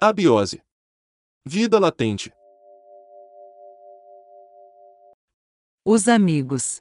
Abiose. Vida latente. Os amigos.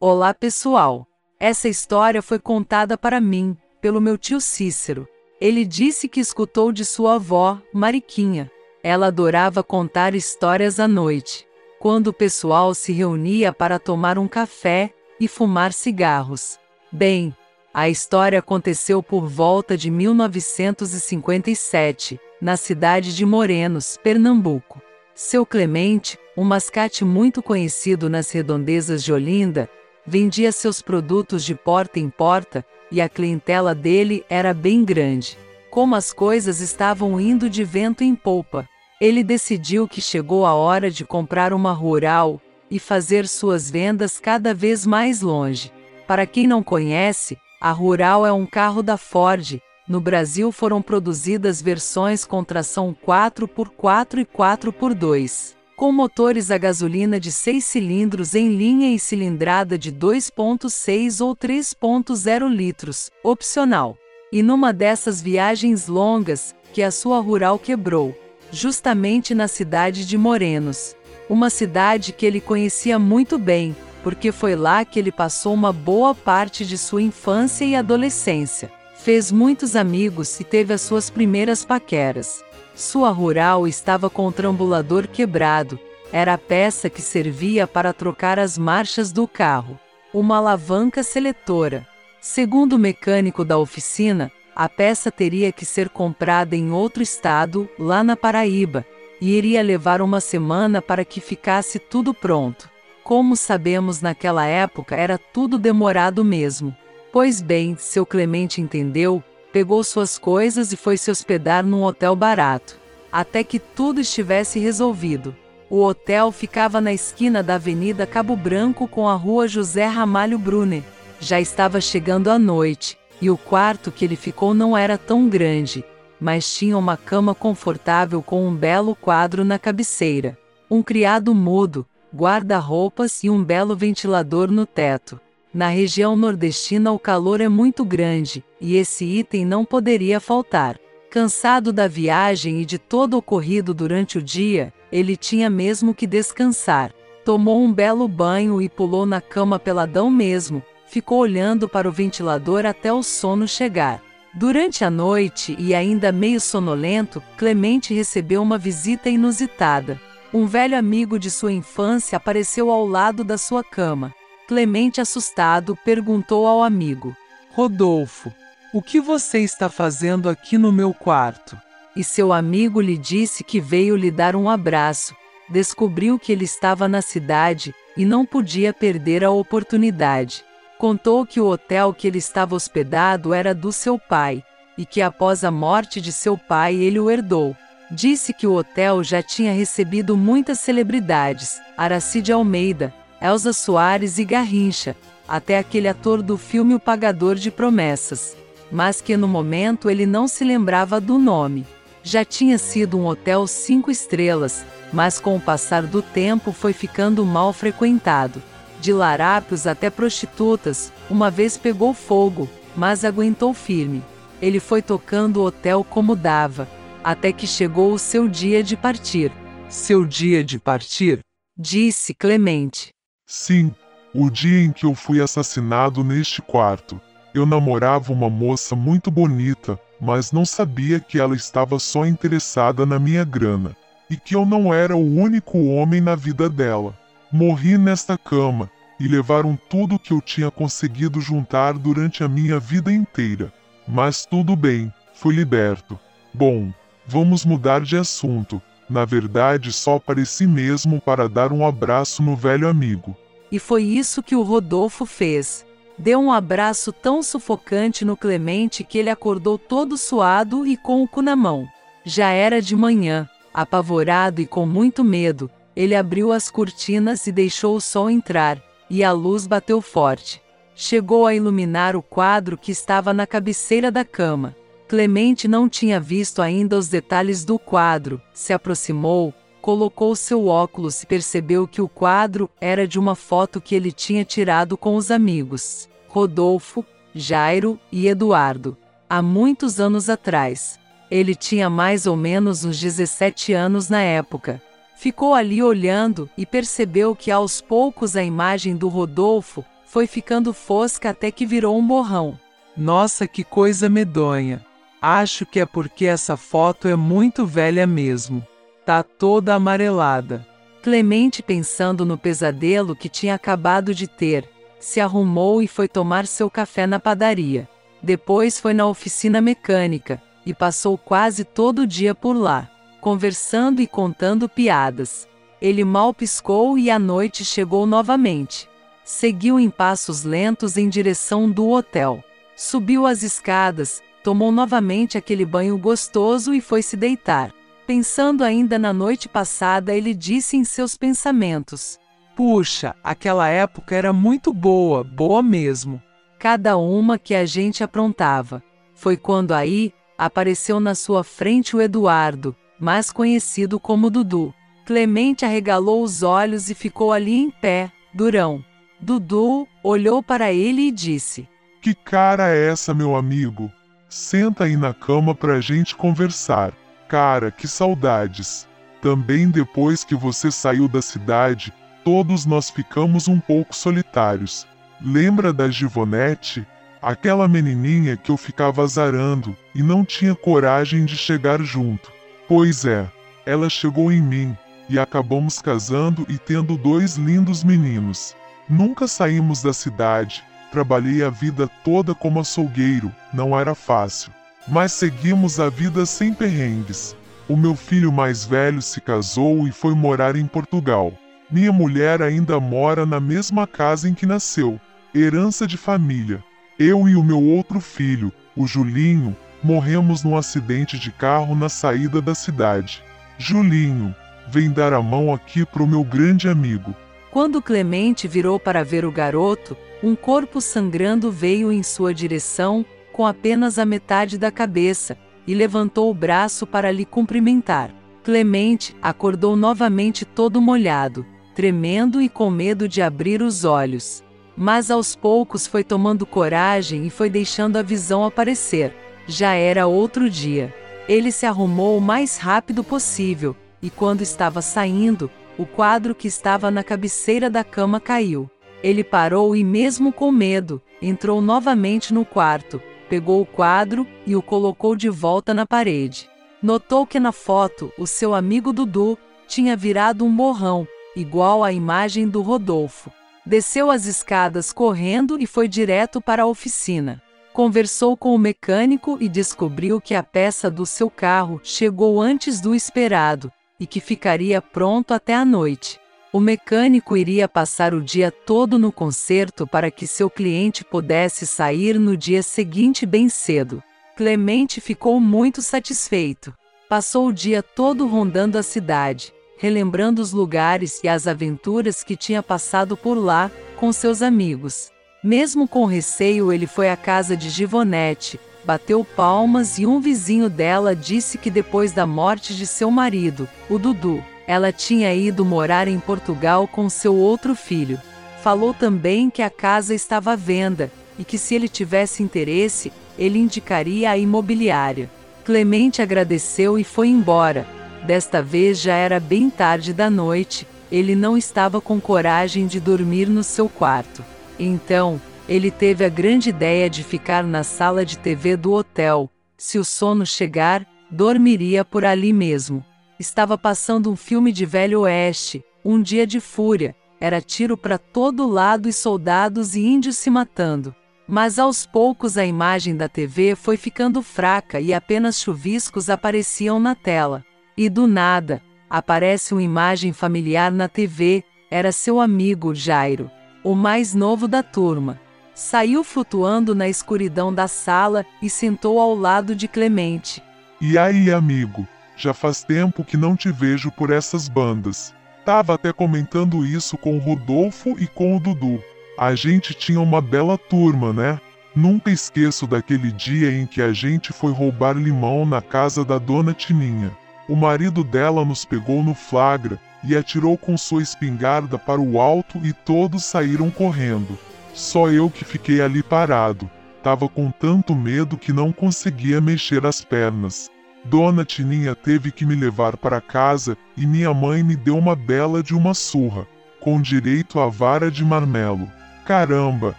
Olá, pessoal. Essa história foi contada para mim, pelo meu tio Cícero. Ele disse que escutou de sua avó, Mariquinha. Ela adorava contar histórias à noite, quando o pessoal se reunia para tomar um café e fumar cigarros. Bem, a história aconteceu por volta de 1957, na cidade de Morenos, Pernambuco. Seu Clemente, um mascate muito conhecido nas redondezas de Olinda, vendia seus produtos de porta em porta e a clientela dele era bem grande. Como as coisas estavam indo de vento em polpa, ele decidiu que chegou a hora de comprar uma rural e fazer suas vendas cada vez mais longe. Para quem não conhece, a Rural é um carro da Ford. No Brasil foram produzidas versões com tração 4x4 e 4x2 com motores a gasolina de 6 cilindros em linha e cilindrada de 2.6 ou 3.0 litros, opcional. E numa dessas viagens longas, que a sua rural quebrou, justamente na cidade de Morenos, uma cidade que ele conhecia muito bem, porque foi lá que ele passou uma boa parte de sua infância e adolescência. Fez muitos amigos e teve as suas primeiras paqueras. Sua rural estava com o trambulador quebrado, era a peça que servia para trocar as marchas do carro. Uma alavanca seletora. Segundo o mecânico da oficina, a peça teria que ser comprada em outro estado, lá na Paraíba, e iria levar uma semana para que ficasse tudo pronto. Como sabemos naquela época era tudo demorado mesmo. Pois bem, seu Clemente entendeu pegou suas coisas e foi se hospedar num hotel barato. Até que tudo estivesse resolvido. O hotel ficava na esquina da Avenida Cabo Branco com a rua José Ramalho Brunner. Já estava chegando a noite, e o quarto que ele ficou não era tão grande, mas tinha uma cama confortável com um belo quadro na cabeceira, um criado mudo, guarda-roupas e um belo ventilador no teto. Na região nordestina o calor é muito grande, e esse item não poderia faltar. Cansado da viagem e de todo ocorrido durante o dia, ele tinha mesmo que descansar. Tomou um belo banho e pulou na cama peladão mesmo, ficou olhando para o ventilador até o sono chegar. Durante a noite, e ainda meio sonolento, Clemente recebeu uma visita inusitada. Um velho amigo de sua infância apareceu ao lado da sua cama. Clemente, assustado, perguntou ao amigo: Rodolfo, o que você está fazendo aqui no meu quarto? E seu amigo lhe disse que veio lhe dar um abraço. Descobriu que ele estava na cidade e não podia perder a oportunidade. Contou que o hotel que ele estava hospedado era do seu pai e que após a morte de seu pai ele o herdou. Disse que o hotel já tinha recebido muitas celebridades, Aracide Almeida, Elza Soares e Garrincha, até aquele ator do filme O Pagador de Promessas, mas que no momento ele não se lembrava do nome. Já tinha sido um hotel cinco estrelas, mas com o passar do tempo foi ficando mal frequentado. De larápios até prostitutas, uma vez pegou fogo, mas aguentou firme. Ele foi tocando o hotel como dava, até que chegou o seu dia de partir. Seu dia de partir? Disse Clemente. Sim, o dia em que eu fui assassinado neste quarto. Eu namorava uma moça muito bonita, mas não sabia que ela estava só interessada na minha grana, e que eu não era o único homem na vida dela. Morri nesta cama, e levaram tudo que eu tinha conseguido juntar durante a minha vida inteira. Mas tudo bem, fui liberto. Bom, vamos mudar de assunto. Na verdade, só apareci mesmo para dar um abraço no velho amigo. E foi isso que o Rodolfo fez. Deu um abraço tão sufocante no Clemente que ele acordou todo suado e com o cu na mão. Já era de manhã, apavorado e com muito medo, ele abriu as cortinas e deixou o sol entrar, e a luz bateu forte. Chegou a iluminar o quadro que estava na cabeceira da cama. Clemente não tinha visto ainda os detalhes do quadro, se aproximou, colocou seu óculos e percebeu que o quadro era de uma foto que ele tinha tirado com os amigos, Rodolfo, Jairo e Eduardo, há muitos anos atrás. Ele tinha mais ou menos uns 17 anos na época. Ficou ali olhando e percebeu que aos poucos a imagem do Rodolfo foi ficando fosca até que virou um borrão. Nossa, que coisa medonha. Acho que é porque essa foto é muito velha mesmo. Tá toda amarelada. Clemente, pensando no pesadelo que tinha acabado de ter, se arrumou e foi tomar seu café na padaria. Depois foi na oficina mecânica e passou quase todo o dia por lá, conversando e contando piadas. Ele mal piscou e à noite chegou novamente. Seguiu em passos lentos em direção do hotel. Subiu as escadas, tomou novamente aquele banho gostoso e foi se deitar. Pensando ainda na noite passada, ele disse em seus pensamentos: Puxa, aquela época era muito boa, boa mesmo. Cada uma que a gente aprontava. Foi quando aí apareceu na sua frente o Eduardo, mais conhecido como Dudu. Clemente arregalou os olhos e ficou ali em pé, durão. Dudu olhou para ele e disse: Que cara é essa, meu amigo? Senta aí na cama pra gente conversar. Cara, que saudades. Também depois que você saiu da cidade, todos nós ficamos um pouco solitários. Lembra da Givonete? Aquela menininha que eu ficava azarando e não tinha coragem de chegar junto. Pois é, ela chegou em mim e acabamos casando e tendo dois lindos meninos. Nunca saímos da cidade, trabalhei a vida toda como açougueiro, não era fácil. Mas seguimos a vida sem perrengues. O meu filho mais velho se casou e foi morar em Portugal. Minha mulher ainda mora na mesma casa em que nasceu, herança de família. Eu e o meu outro filho, o Julinho, morremos num acidente de carro na saída da cidade. Julinho, vem dar a mão aqui pro meu grande amigo. Quando Clemente virou para ver o garoto, um corpo sangrando veio em sua direção, com apenas a metade da cabeça, e levantou o braço para lhe cumprimentar. Clemente acordou novamente todo molhado, tremendo e com medo de abrir os olhos. Mas aos poucos foi tomando coragem e foi deixando a visão aparecer. Já era outro dia. Ele se arrumou o mais rápido possível, e quando estava saindo, o quadro que estava na cabeceira da cama caiu. Ele parou e, mesmo com medo, entrou novamente no quarto, pegou o quadro e o colocou de volta na parede. Notou que na foto o seu amigo Dudu tinha virado um borrão, igual à imagem do Rodolfo. Desceu as escadas correndo e foi direto para a oficina. Conversou com o mecânico e descobriu que a peça do seu carro chegou antes do esperado e que ficaria pronto até a noite. O mecânico iria passar o dia todo no concerto para que seu cliente pudesse sair no dia seguinte bem cedo. Clemente ficou muito satisfeito. Passou o dia todo rondando a cidade, relembrando os lugares e as aventuras que tinha passado por lá com seus amigos. Mesmo com receio, ele foi à casa de Givonete, bateu palmas e um vizinho dela disse que depois da morte de seu marido, o Dudu, ela tinha ido morar em Portugal com seu outro filho. Falou também que a casa estava à venda e que se ele tivesse interesse, ele indicaria a imobiliária. Clemente agradeceu e foi embora. Desta vez já era bem tarde da noite, ele não estava com coragem de dormir no seu quarto. Então, ele teve a grande ideia de ficar na sala de TV do hotel. Se o sono chegar, dormiria por ali mesmo. Estava passando um filme de velho oeste, um dia de fúria, era tiro para todo lado e soldados e índios se matando. Mas aos poucos a imagem da TV foi ficando fraca e apenas chuviscos apareciam na tela. E do nada, aparece uma imagem familiar na TV, era seu amigo Jairo, o mais novo da turma. Saiu flutuando na escuridão da sala e sentou ao lado de Clemente. E aí, amigo? Já faz tempo que não te vejo por essas bandas. Tava até comentando isso com o Rodolfo e com o Dudu. A gente tinha uma bela turma, né? Nunca esqueço daquele dia em que a gente foi roubar limão na casa da dona Tininha. O marido dela nos pegou no flagra e atirou com sua espingarda para o alto e todos saíram correndo. Só eu que fiquei ali parado. Tava com tanto medo que não conseguia mexer as pernas. Dona Tininha teve que me levar para casa e minha mãe me deu uma bela de uma surra, com direito à vara de marmelo. Caramba,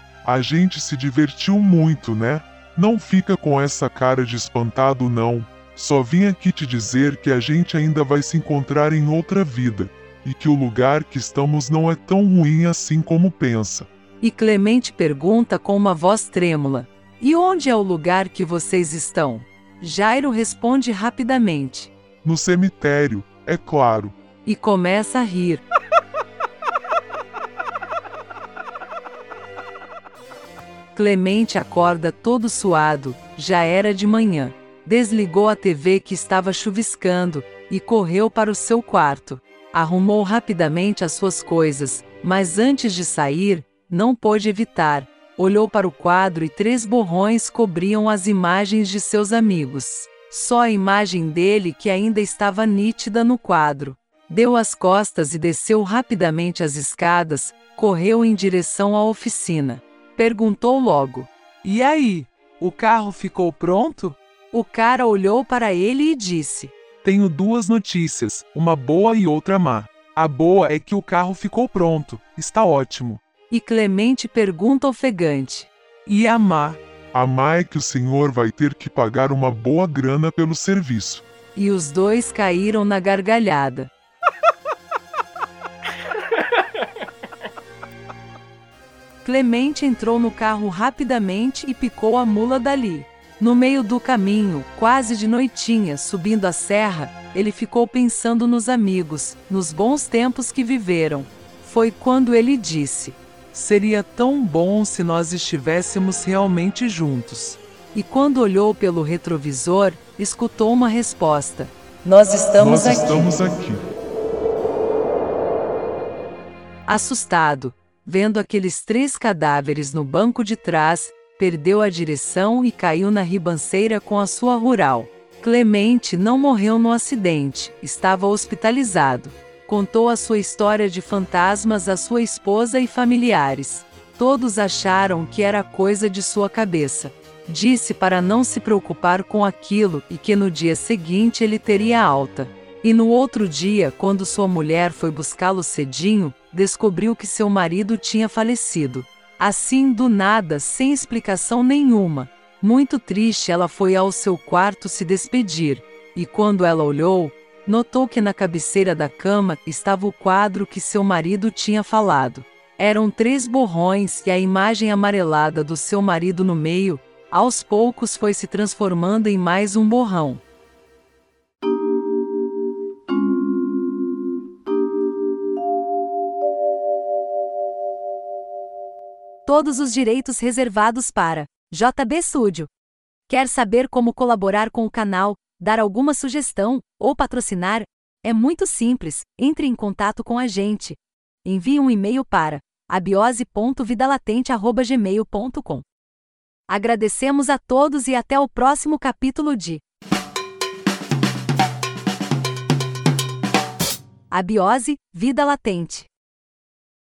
a gente se divertiu muito, né? Não fica com essa cara de espantado, não. Só vim aqui te dizer que a gente ainda vai se encontrar em outra vida, e que o lugar que estamos não é tão ruim assim como pensa. E Clemente pergunta com uma voz trêmula: E onde é o lugar que vocês estão? Jairo responde rapidamente: No cemitério, é claro. E começa a rir. Clemente acorda todo suado, já era de manhã. Desligou a TV que estava chuviscando e correu para o seu quarto. Arrumou rapidamente as suas coisas, mas antes de sair, não pôde evitar. Olhou para o quadro e três borrões cobriam as imagens de seus amigos. Só a imagem dele que ainda estava nítida no quadro. Deu as costas e desceu rapidamente as escadas, correu em direção à oficina. Perguntou logo: E aí? O carro ficou pronto? O cara olhou para ele e disse: Tenho duas notícias, uma boa e outra má. A boa é que o carro ficou pronto, está ótimo. E Clemente pergunta ofegante: E a má? A má é que o senhor vai ter que pagar uma boa grana pelo serviço. E os dois caíram na gargalhada. Clemente entrou no carro rapidamente e picou a mula dali. No meio do caminho, quase de noitinha, subindo a serra, ele ficou pensando nos amigos, nos bons tempos que viveram. Foi quando ele disse: Seria tão bom se nós estivéssemos realmente juntos. E quando olhou pelo retrovisor, escutou uma resposta: Nós estamos Nós aqui. estamos aqui. Assustado, vendo aqueles três cadáveres no banco de trás, perdeu a direção e caiu na ribanceira com a sua rural. Clemente não morreu no acidente, estava hospitalizado. Contou a sua história de fantasmas à sua esposa e familiares. Todos acharam que era coisa de sua cabeça. Disse para não se preocupar com aquilo e que no dia seguinte ele teria alta. E no outro dia, quando sua mulher foi buscá-lo cedinho, descobriu que seu marido tinha falecido. Assim, do nada, sem explicação nenhuma. Muito triste, ela foi ao seu quarto se despedir. E quando ela olhou, notou que na cabeceira da cama estava o quadro que seu marido tinha falado. Eram três borrões e a imagem amarelada do seu marido no meio, aos poucos foi se transformando em mais um borrão. Todos os direitos reservados para JB Studio. Quer saber como colaborar com o canal, dar alguma sugestão ou patrocinar? É muito simples. Entre em contato com a gente. Envie um e-mail para abiose.vidalatente@gmail.com. Agradecemos a todos e até o próximo capítulo de Abiose, Vida Latente.